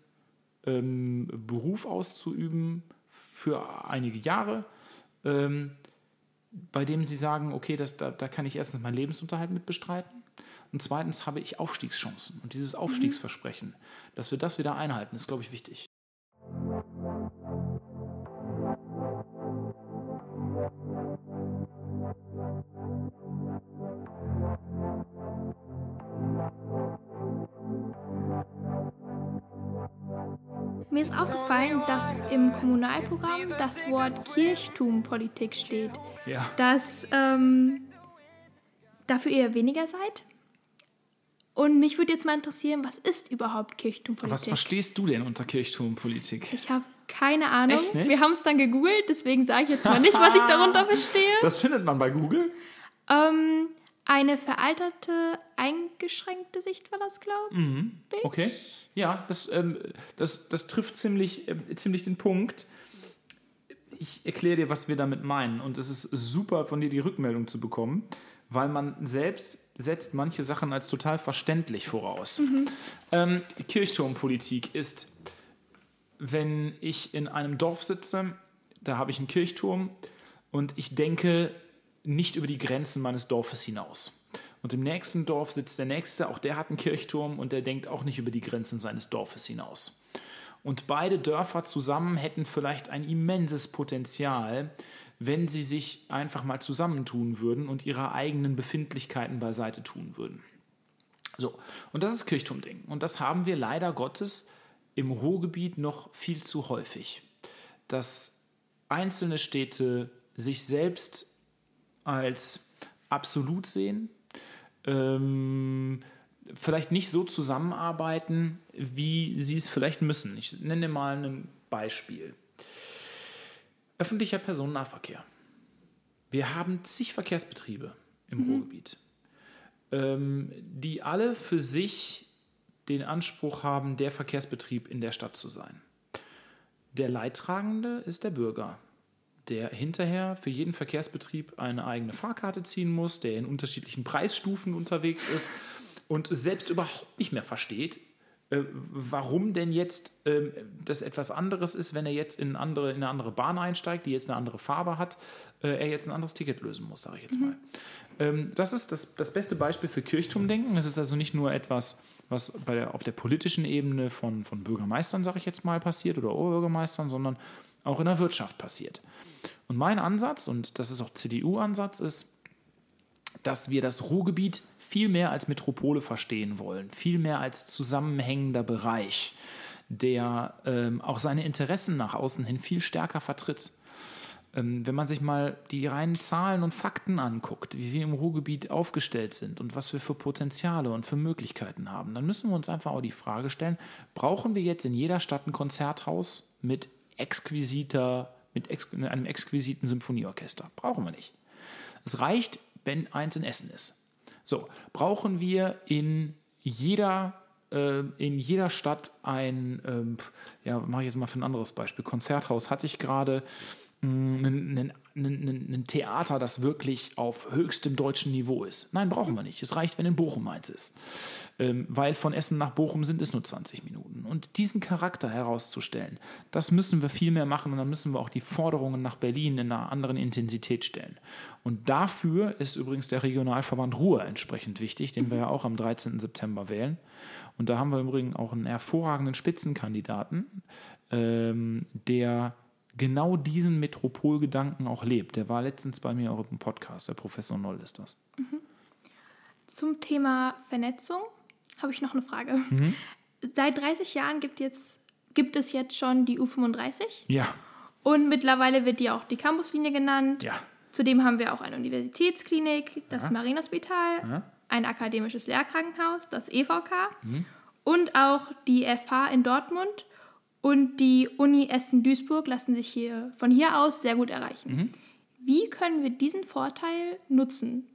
ähm, Beruf auszuüben für einige Jahre, ähm, bei dem sie sagen, okay, das, da, da kann ich erstens meinen Lebensunterhalt mit bestreiten und zweitens habe ich Aufstiegschancen. Und dieses mhm. Aufstiegsversprechen, dass wir das wieder einhalten, ist, glaube ich, wichtig. Mir ist aufgefallen, dass im Kommunalprogramm das Wort Kirchtumpolitik steht. Ja. Dass ähm, dafür ihr weniger seid. Und mich würde jetzt mal interessieren, was ist überhaupt Kirchtumpolitik? Was verstehst du denn unter Kirchtumpolitik? Ich habe keine Ahnung. Echt nicht? Wir haben es dann gegoogelt, deswegen sage ich jetzt mal nicht, was ich darunter verstehe. Das findet man bei Google? Ähm, eine veralterte, eingeschränkte Sicht war das, glaube mhm. ich. Okay. Ja, das, ähm, das, das trifft ziemlich, äh, ziemlich den Punkt. Ich erkläre dir, was wir damit meinen. Und es ist super, von dir die Rückmeldung zu bekommen, weil man selbst setzt manche Sachen als total verständlich voraus. Mhm. Ähm, Kirchturmpolitik ist, wenn ich in einem Dorf sitze, da habe ich einen Kirchturm und ich denke nicht über die Grenzen meines Dorfes hinaus. Und im nächsten Dorf sitzt der Nächste, auch der hat einen Kirchturm und der denkt auch nicht über die Grenzen seines Dorfes hinaus. Und beide Dörfer zusammen hätten vielleicht ein immenses Potenzial, wenn sie sich einfach mal zusammentun würden und ihre eigenen Befindlichkeiten beiseite tun würden. So, und das ist Kirchturmding. Und das haben wir leider Gottes im Ruhrgebiet noch viel zu häufig. Dass einzelne Städte sich selbst als absolut sehen, ähm, vielleicht nicht so zusammenarbeiten, wie sie es vielleicht müssen. Ich nenne mal ein Beispiel. Öffentlicher Personennahverkehr. Wir haben zig Verkehrsbetriebe im mhm. Ruhrgebiet, ähm, die alle für sich den Anspruch haben, der Verkehrsbetrieb in der Stadt zu sein. Der Leidtragende ist der Bürger der hinterher für jeden Verkehrsbetrieb eine eigene Fahrkarte ziehen muss, der in unterschiedlichen Preisstufen unterwegs ist und selbst überhaupt nicht mehr versteht, äh, warum denn jetzt äh, das etwas anderes ist, wenn er jetzt in, andere, in eine andere Bahn einsteigt, die jetzt eine andere Farbe hat, äh, er jetzt ein anderes Ticket lösen muss, sage ich jetzt mhm. mal. Ähm, das ist das, das beste Beispiel für Kirchturmdenken. Es ist also nicht nur etwas, was bei der, auf der politischen Ebene von, von Bürgermeistern, sage ich jetzt mal, passiert oder Oberbürgermeistern, sondern auch in der Wirtschaft passiert. Und mein Ansatz, und das ist auch CDU-Ansatz, ist, dass wir das Ruhrgebiet viel mehr als Metropole verstehen wollen, viel mehr als zusammenhängender Bereich, der ähm, auch seine Interessen nach außen hin viel stärker vertritt. Ähm, wenn man sich mal die reinen Zahlen und Fakten anguckt, wie wir im Ruhrgebiet aufgestellt sind und was wir für Potenziale und für Möglichkeiten haben, dann müssen wir uns einfach auch die Frage stellen, brauchen wir jetzt in jeder Stadt ein Konzerthaus mit exquisiter mit ex einem exquisiten Symphonieorchester. Brauchen wir nicht. Es reicht, wenn eins in Essen ist. So, brauchen wir in jeder, äh, in jeder Stadt ein, ähm, ja, mache ich jetzt mal für ein anderes Beispiel, Konzerthaus hatte ich gerade, ein, Theater, das wirklich auf höchstem deutschen Niveau ist. Nein, brauchen wir nicht. Es reicht, wenn in Bochum eins ist. Ähm, weil von Essen nach Bochum sind es nur 20 Minuten. Und diesen Charakter herauszustellen, das müssen wir viel mehr machen und dann müssen wir auch die Forderungen nach Berlin in einer anderen Intensität stellen. Und dafür ist übrigens der Regionalverband Ruhr entsprechend wichtig, den wir ja auch am 13. September wählen. Und da haben wir übrigens auch einen hervorragenden Spitzenkandidaten, ähm, der genau diesen Metropolgedanken auch lebt. Der war letztens bei mir auch im Podcast, der Professor Noll ist das. Zum Thema Vernetzung habe ich noch eine Frage. Seit 30 Jahren gibt, jetzt, gibt es jetzt schon die U35 Ja, und mittlerweile wird die auch die Campuslinie genannt. ja. Zudem haben wir auch eine Universitätsklinik, das Ja. Marienhospital, Ja. ein akademisches Lehrkrankenhaus, das EVK und auch die FH in Dortmund und die Uni Essen-Duisburg lassen sich hier von hier aus sehr gut erreichen. Wie können wir diesen Vorteil nutzen,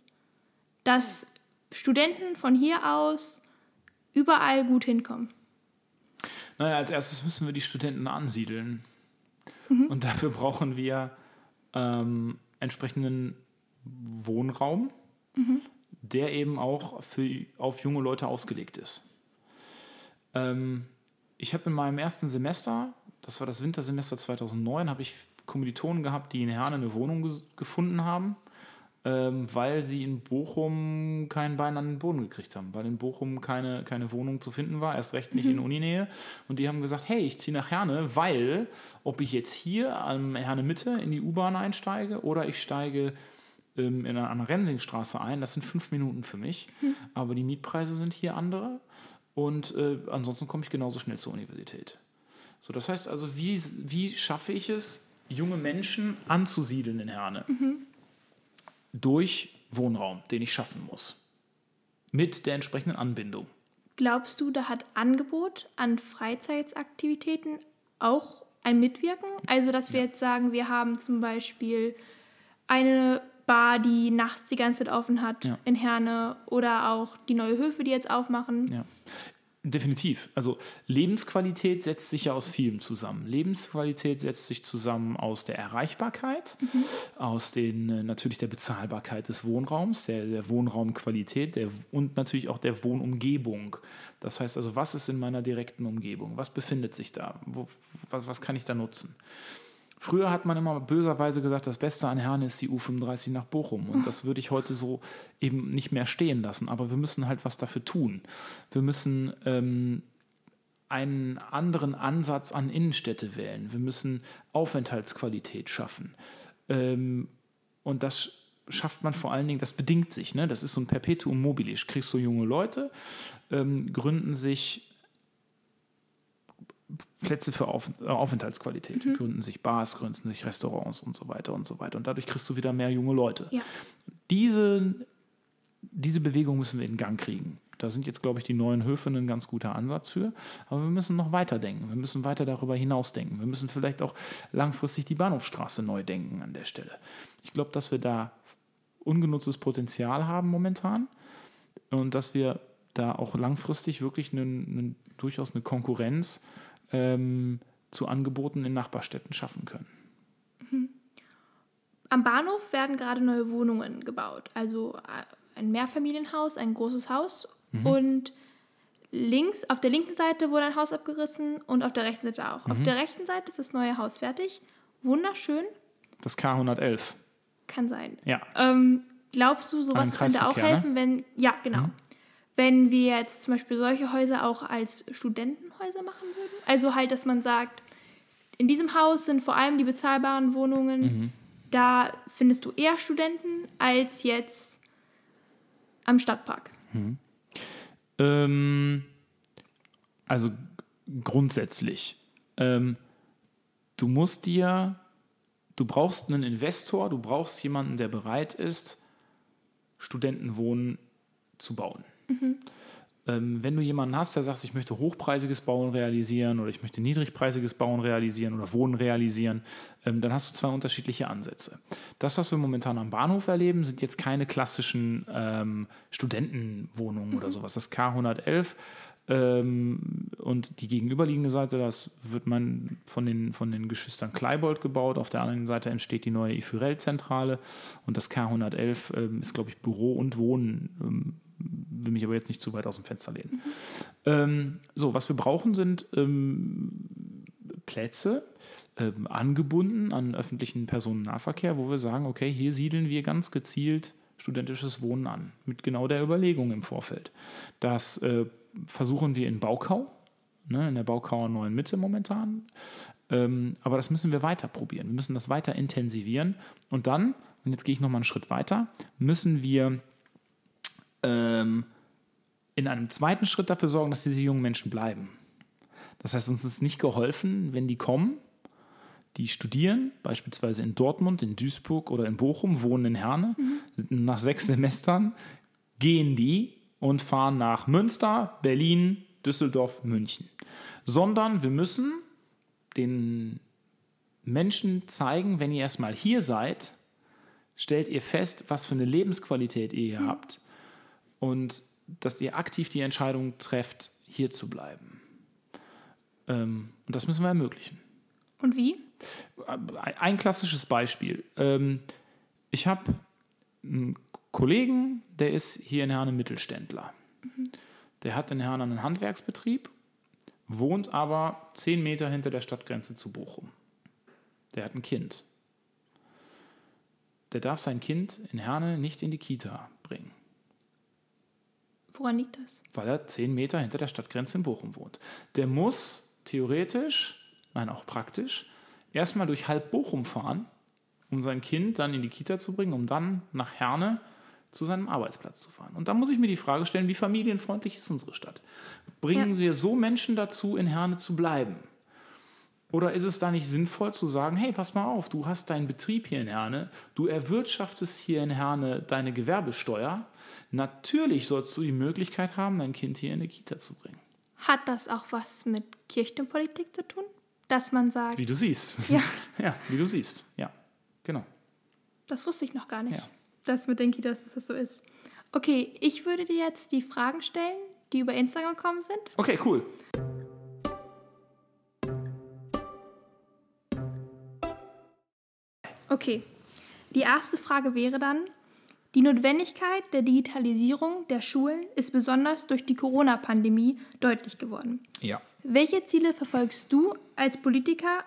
dass Studenten von hier aus überall gut hinkommen? Naja, als erstes müssen wir die Studenten ansiedeln. Und dafür brauchen wir ähm, entsprechenden Wohnraum, der eben auch für, auf junge Leute ausgelegt ist. Ähm, ich habe in meinem ersten Semester, das war das Wintersemester 2009, habe ich Kommilitonen gehabt, die in Herne eine Wohnung gefunden haben, ähm, weil sie in Bochum kein Bein an den Boden gekriegt haben, weil in Bochum keine, keine Wohnung zu finden war, erst recht nicht in Uninähe. Und die haben gesagt, hey, ich ziehe nach Herne, weil ob ich jetzt hier am Herne Mitte in die U-Bahn einsteige oder ich steige ähm, in einer, an der Rensingstraße ein, das sind fünf Minuten für mich, aber die Mietpreise sind hier andere und äh, ansonsten komme ich genauso schnell zur Universität. So, das heißt also, wie, wie schaffe ich es, junge Menschen anzusiedeln in Herne? Durch Wohnraum, den ich schaffen muss. Mit der entsprechenden Anbindung. Glaubst du, da hat Angebot an Freizeitaktivitäten auch ein Mitwirken? Also, dass wir jetzt sagen, wir haben zum Beispiel eine Bar, die nachts die ganze Zeit offen hat Ja. in Herne oder auch die neue Höfe, die jetzt aufmachen. Ja. Definitiv. Also Lebensqualität setzt sich ja aus vielem zusammen. Lebensqualität setzt sich zusammen aus der Erreichbarkeit, aus den, äh, natürlich der Bezahlbarkeit des Wohnraums, der, der Wohnraumqualität der, und natürlich auch der Wohnumgebung. Das heißt also, was ist in meiner direkten Umgebung? Was befindet sich da? Wo, was, was kann ich da nutzen? Früher hat man immer böserweise gesagt, das Beste an Herne ist die U35 nach Bochum. Und das würde ich heute so eben nicht mehr stehen lassen. Aber wir müssen halt was dafür tun. Wir müssen ähm, einen anderen Ansatz an Innenstädte wählen. Wir müssen Aufenthaltsqualität schaffen. Ähm, und das schafft man vor allen Dingen, das bedingt sich. Ne? Das ist so ein Perpetuum mobile. Kriegst so junge Leute, ähm, gründen sich Plätze für Auf, äh, Aufenthaltsqualität, gründen sich Bars, gründen sich Restaurants und so weiter und so weiter. Und dadurch kriegst du wieder mehr junge Leute. Ja. Diese, diese Bewegung müssen wir in Gang kriegen. Da sind jetzt, glaube ich, die neuen Höfe ein ganz guter Ansatz für. Aber wir müssen noch weiterdenken. Wir müssen weiter darüber hinausdenken. Wir müssen vielleicht auch langfristig die Bahnhofstraße neu denken an der Stelle. Ich glaube, dass wir da ungenutztes Potenzial haben momentan und dass wir da auch langfristig wirklich einen, einen, durchaus eine Konkurrenz ähm, zu Angeboten in Nachbarstädten schaffen können. Am Bahnhof werden gerade neue Wohnungen gebaut. Also äh, ein Mehrfamilienhaus, ein großes Haus. Und links, auf der linken Seite wurde ein Haus abgerissen und auf der rechten Seite auch. Auf der rechten Seite ist das neue Haus fertig. Wunderschön. Das K111. Kann sein. Ja. Ähm, glaubst du, sowas könnte auch ne? helfen, wenn, ja, genau. Wenn wir jetzt zum Beispiel solche Häuser auch als Studentenhäuser machen würden? Also halt, dass man sagt, in diesem Haus sind vor allem die bezahlbaren Wohnungen, Mhm. da findest du eher Studenten als jetzt am Stadtpark. Ähm, also grundsätzlich, ähm, du musst dir, du brauchst einen Investor, du brauchst jemanden, der bereit ist, Studentenwohnen zu bauen. Ähm, wenn du jemanden hast, der sagt, ich möchte hochpreisiges Bauen realisieren oder ich möchte niedrigpreisiges Bauen realisieren oder Wohnen realisieren, ähm, dann hast du zwei unterschiedliche Ansätze. Das, was wir momentan am Bahnhof erleben, sind jetzt keine klassischen ähm, Studentenwohnungen oder sowas. Das K111 ähm, und die gegenüberliegende Seite, das wird man von den, von den Geschwistern Kleibold gebaut. Auf der anderen Seite entsteht die neue Ifürel-Zentrale und das K111 ähm, ist, glaube ich, Büro und Wohnen. Will mich aber jetzt nicht zu weit aus dem Fenster lehnen. Ähm, so, was wir brauchen, sind ähm, Plätze, ähm, angebunden an öffentlichen Personennahverkehr, wo wir sagen, okay, hier siedeln wir ganz gezielt studentisches Wohnen an, mit genau der Überlegung im Vorfeld. Das äh, versuchen wir in Baukau ne, in der Baukauer Neuen Mitte momentan. Ähm, aber das müssen wir weiter probieren. Wir müssen das weiter intensivieren. Und dann, und jetzt gehe ich nochmal einen Schritt weiter, müssen wir ähm, in einem zweiten Schritt dafür sorgen, dass diese jungen Menschen bleiben. Das heißt, uns ist nicht geholfen, wenn die kommen, die studieren, beispielsweise in Dortmund, in Duisburg oder in Bochum, wohnen in Herne. Mhm. Nach sechs Semestern gehen die und fahren nach Münster, Berlin, Düsseldorf, München. Sondern wir müssen den Menschen zeigen, wenn ihr erstmal hier seid, stellt ihr fest, was für eine Lebensqualität ihr hier mhm. habt und dass ihr aktiv die Entscheidung trefft, hier zu bleiben. Ähm, und das müssen wir ermöglichen. Und wie? Ein klassisches Beispiel. Ähm, ich habe einen Kollegen, der ist hier in Herne Mittelständler. Mhm. Der hat in Herne einen Handwerksbetrieb, wohnt aber zehn Meter hinter der Stadtgrenze zu Bochum. Der hat ein Kind. Der darf sein Kind in Herne nicht in die Kita bringen. Woran liegt das? Weil er zehn Meter hinter der Stadtgrenze in Bochum wohnt. Der muss theoretisch, nein auch praktisch, erstmal durch halb Bochum fahren, um sein Kind dann in die Kita zu bringen, um dann nach Herne zu seinem Arbeitsplatz zu fahren. Und da muss ich mir die Frage stellen, wie familienfreundlich ist unsere Stadt? Bringen ja. wir so Menschen dazu, in Herne zu bleiben? Oder ist es da nicht sinnvoll zu sagen, hey, pass mal auf, du hast deinen Betrieb hier in Herne, du erwirtschaftest hier in Herne deine Gewerbesteuer, Natürlich sollst du die Möglichkeit haben, dein Kind hier in eine Kita zu bringen. Hat das auch was mit Kirchenpolitik zu tun? Dass man sagt. Wie du siehst. Ja. ja, wie du siehst. Ja, genau. Das wusste ich noch gar nicht. Ja. Das mit den Kitas, dass das so ist. Okay, ich würde dir jetzt die Fragen stellen, die über Instagram gekommen sind. Okay, cool. Okay. Die erste Frage wäre dann, die Notwendigkeit der Digitalisierung der Schulen ist besonders durch die Corona-Pandemie deutlich geworden. Ja. Welche Ziele verfolgst du als Politiker,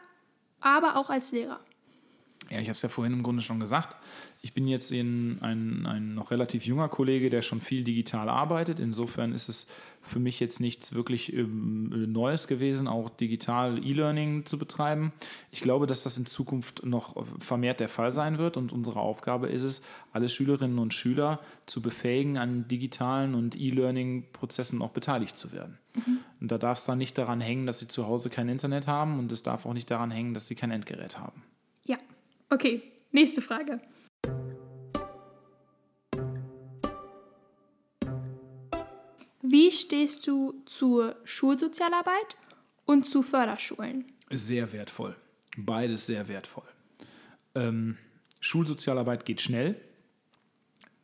aber auch als Lehrer? Ja, ich habe es ja vorhin im Grunde schon gesagt. Ich bin jetzt ein, ein, ein noch relativ junger Kollege, der schon viel digital arbeitet. Insofern ist es für mich jetzt nichts wirklich ähm, Neues gewesen, auch digital E-Learning zu betreiben. Ich glaube, dass das in Zukunft noch vermehrt der Fall sein wird und unsere Aufgabe ist es, alle Schülerinnen und Schüler zu befähigen, an digitalen und E-Learning-Prozessen auch beteiligt zu werden. Mhm. Und da darf es dann nicht daran hängen, dass sie zu Hause kein Internet haben und es darf auch nicht daran hängen, dass sie kein Endgerät haben. Ja, okay. Nächste Frage. Wie stehst du zur Schulsozialarbeit und zu Förderschulen? Sehr wertvoll. Beides sehr wertvoll. Ähm, Schulsozialarbeit geht schnell.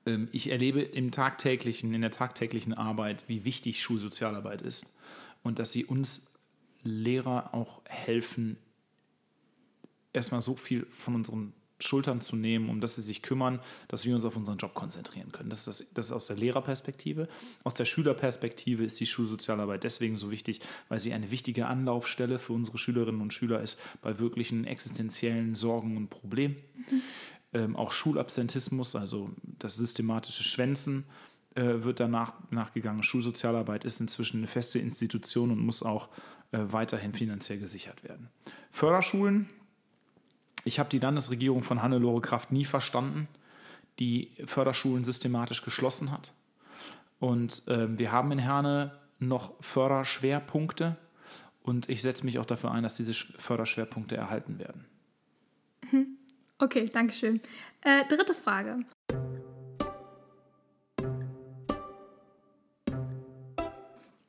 Ähm, ich erlebe im tagtäglichen, in der tagtäglichen Arbeit, wie wichtig Schulsozialarbeit ist und dass sie uns Lehrer auch helfen, erstmal so viel von unserem Schultern zu nehmen, um das sie sich kümmern, dass wir uns auf unseren Job konzentrieren können. Das ist, das, das ist aus der Lehrerperspektive. Aus der Schülerperspektive ist die Schulsozialarbeit deswegen so wichtig, weil sie eine wichtige Anlaufstelle für unsere Schülerinnen und Schüler ist bei wirklichen existenziellen Sorgen und Problemen. Mhm. Ähm, auch Schulabsentismus, also das systematische Schwänzen, äh, wird danach nachgegangen. Schulsozialarbeit ist inzwischen eine feste Institution und muss auch äh, weiterhin finanziell gesichert werden. Förderschulen ich habe die Landesregierung von Hannelore Kraft nie verstanden, die Förderschulen systematisch geschlossen hat. Und äh, wir haben in Herne noch Förderschwerpunkte und ich setze mich auch dafür ein, dass diese Förderschwerpunkte erhalten werden. Mhm. Okay, danke schön. Äh, dritte Frage.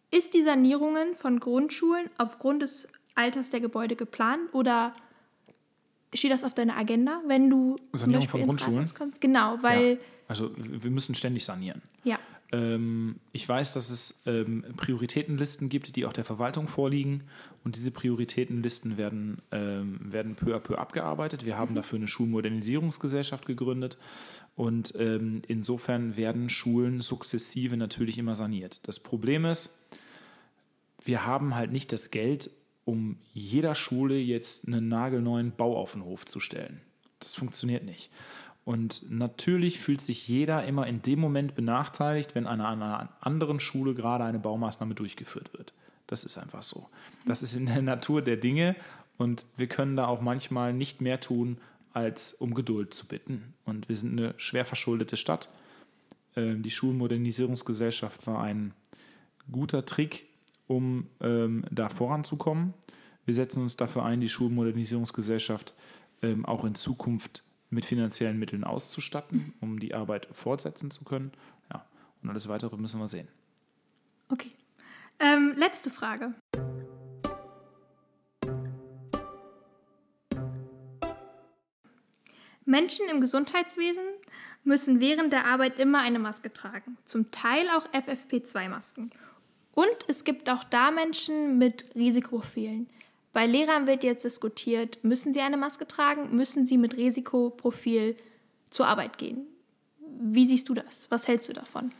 Ist die Sanierungen von Grundschulen aufgrund des Alters der Gebäude geplant oder steht das auf deiner Agenda, wenn du Sanierung von Grundschulen kommst? Genau, weil. Ja, also wir müssen ständig sanieren. Ja. Ähm, ich weiß, dass es ähm, Prioritätenlisten gibt, die auch der Verwaltung vorliegen. Und diese Prioritätenlisten werden, ähm, werden peu à peu abgearbeitet. Wir haben mhm. dafür eine Schulmodernisierungsgesellschaft gegründet. Und ähm, insofern werden Schulen sukzessive natürlich immer saniert. Das Problem ist, wir haben halt nicht das Geld, um jeder Schule jetzt einen nagelneuen Bau auf den Hof zu stellen. Das funktioniert nicht. Und natürlich fühlt sich jeder immer in dem Moment benachteiligt, wenn an einer anderen Schule gerade eine Baumaßnahme durchgeführt wird. Das ist einfach so. Das ist in der Natur der Dinge und wir können da auch manchmal nicht mehr tun, als um Geduld zu bitten. Und wir sind eine schwer verschuldete Stadt. Ähm, die Schulmodernisierungsgesellschaft war ein guter Trick, um ähm, da voranzukommen. Wir setzen uns dafür ein, die Schulmodernisierungsgesellschaft ähm, auch in Zukunft mit finanziellen Mitteln auszustatten, um die Arbeit fortsetzen zu können. Ja, und alles weitere müssen wir sehen. Okay. Ähm, letzte Frage. Menschen im Gesundheitswesen müssen während der Arbeit immer eine Maske tragen, zum Teil auch FFP2-Masken. Und es gibt auch da Menschen mit Risikoprofilen. Bei Lehrern wird jetzt diskutiert, müssen sie eine Maske tragen, müssen sie mit Risikoprofil zur Arbeit gehen. Wie siehst du das? Was hältst du davon?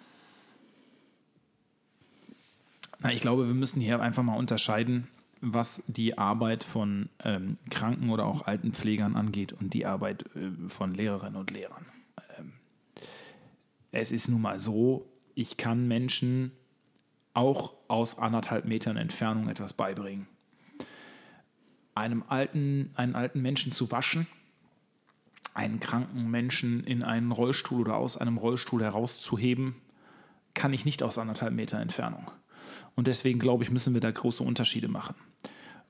Na, ich glaube, wir müssen hier einfach mal unterscheiden, was die Arbeit von ähm, Kranken- oder auch Altenpflegern angeht und die Arbeit äh, von Lehrerinnen und Lehrern. Ähm, es ist nun mal so, ich kann Menschen auch aus anderthalb Metern Entfernung etwas beibringen. Einem alten, einen alten Menschen zu waschen, einen kranken Menschen in einen Rollstuhl oder aus einem Rollstuhl herauszuheben, kann ich nicht aus anderthalb Meter Entfernung. Und deswegen glaube ich, müssen wir da große Unterschiede machen.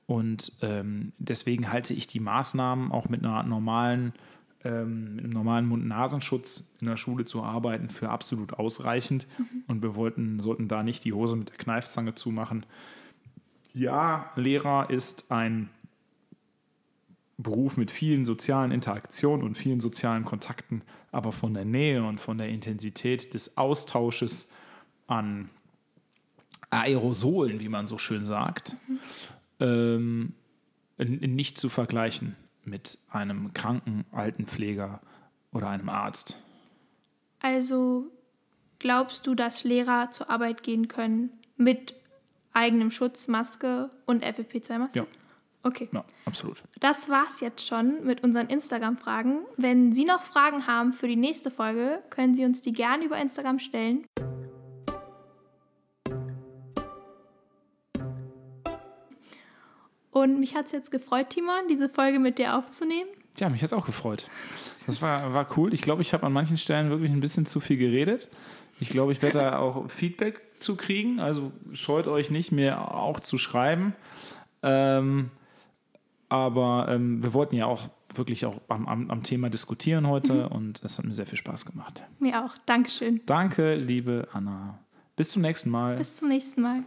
Und ähm, deswegen halte ich die Maßnahmen auch mit einer normalen, ähm, mit einem normalen Mund-Nasenschutz in der Schule zu arbeiten für absolut ausreichend. Mhm. Und wir wollten, sollten da nicht die Hose mit der Kneifzange zumachen. Ja, Lehrer ist ein Beruf mit vielen sozialen Interaktionen und vielen sozialen Kontakten, aber von der Nähe und von der Intensität des Austausches an Aerosolen, wie man so schön sagt, mhm. ähm, nicht zu vergleichen mit einem kranken Altenpfleger oder einem Arzt. Also glaubst du, dass Lehrer zur Arbeit gehen können mit eigenem Schutz, Maske und FFP2-Maske? Ja. Okay. Ja, absolut. Das war's jetzt schon mit unseren Instagram-Fragen. Wenn Sie noch Fragen haben für die nächste Folge, können Sie uns die gerne über Instagram stellen. Und mich hat es jetzt gefreut, Timon, diese Folge mit dir aufzunehmen. Ja, mich hat es auch gefreut. Das war, war cool. Ich glaube, ich habe an manchen Stellen wirklich ein bisschen zu viel geredet. Ich glaube, ich werde da auch Feedback zu kriegen. Also scheut euch nicht, mir auch zu schreiben. Ähm, aber ähm, wir wollten ja auch wirklich auch am, am, am Thema diskutieren heute mhm. und es hat mir sehr viel Spaß gemacht. Mir auch. Dankeschön. Danke, liebe Anna. Bis zum nächsten Mal. Bis zum nächsten Mal.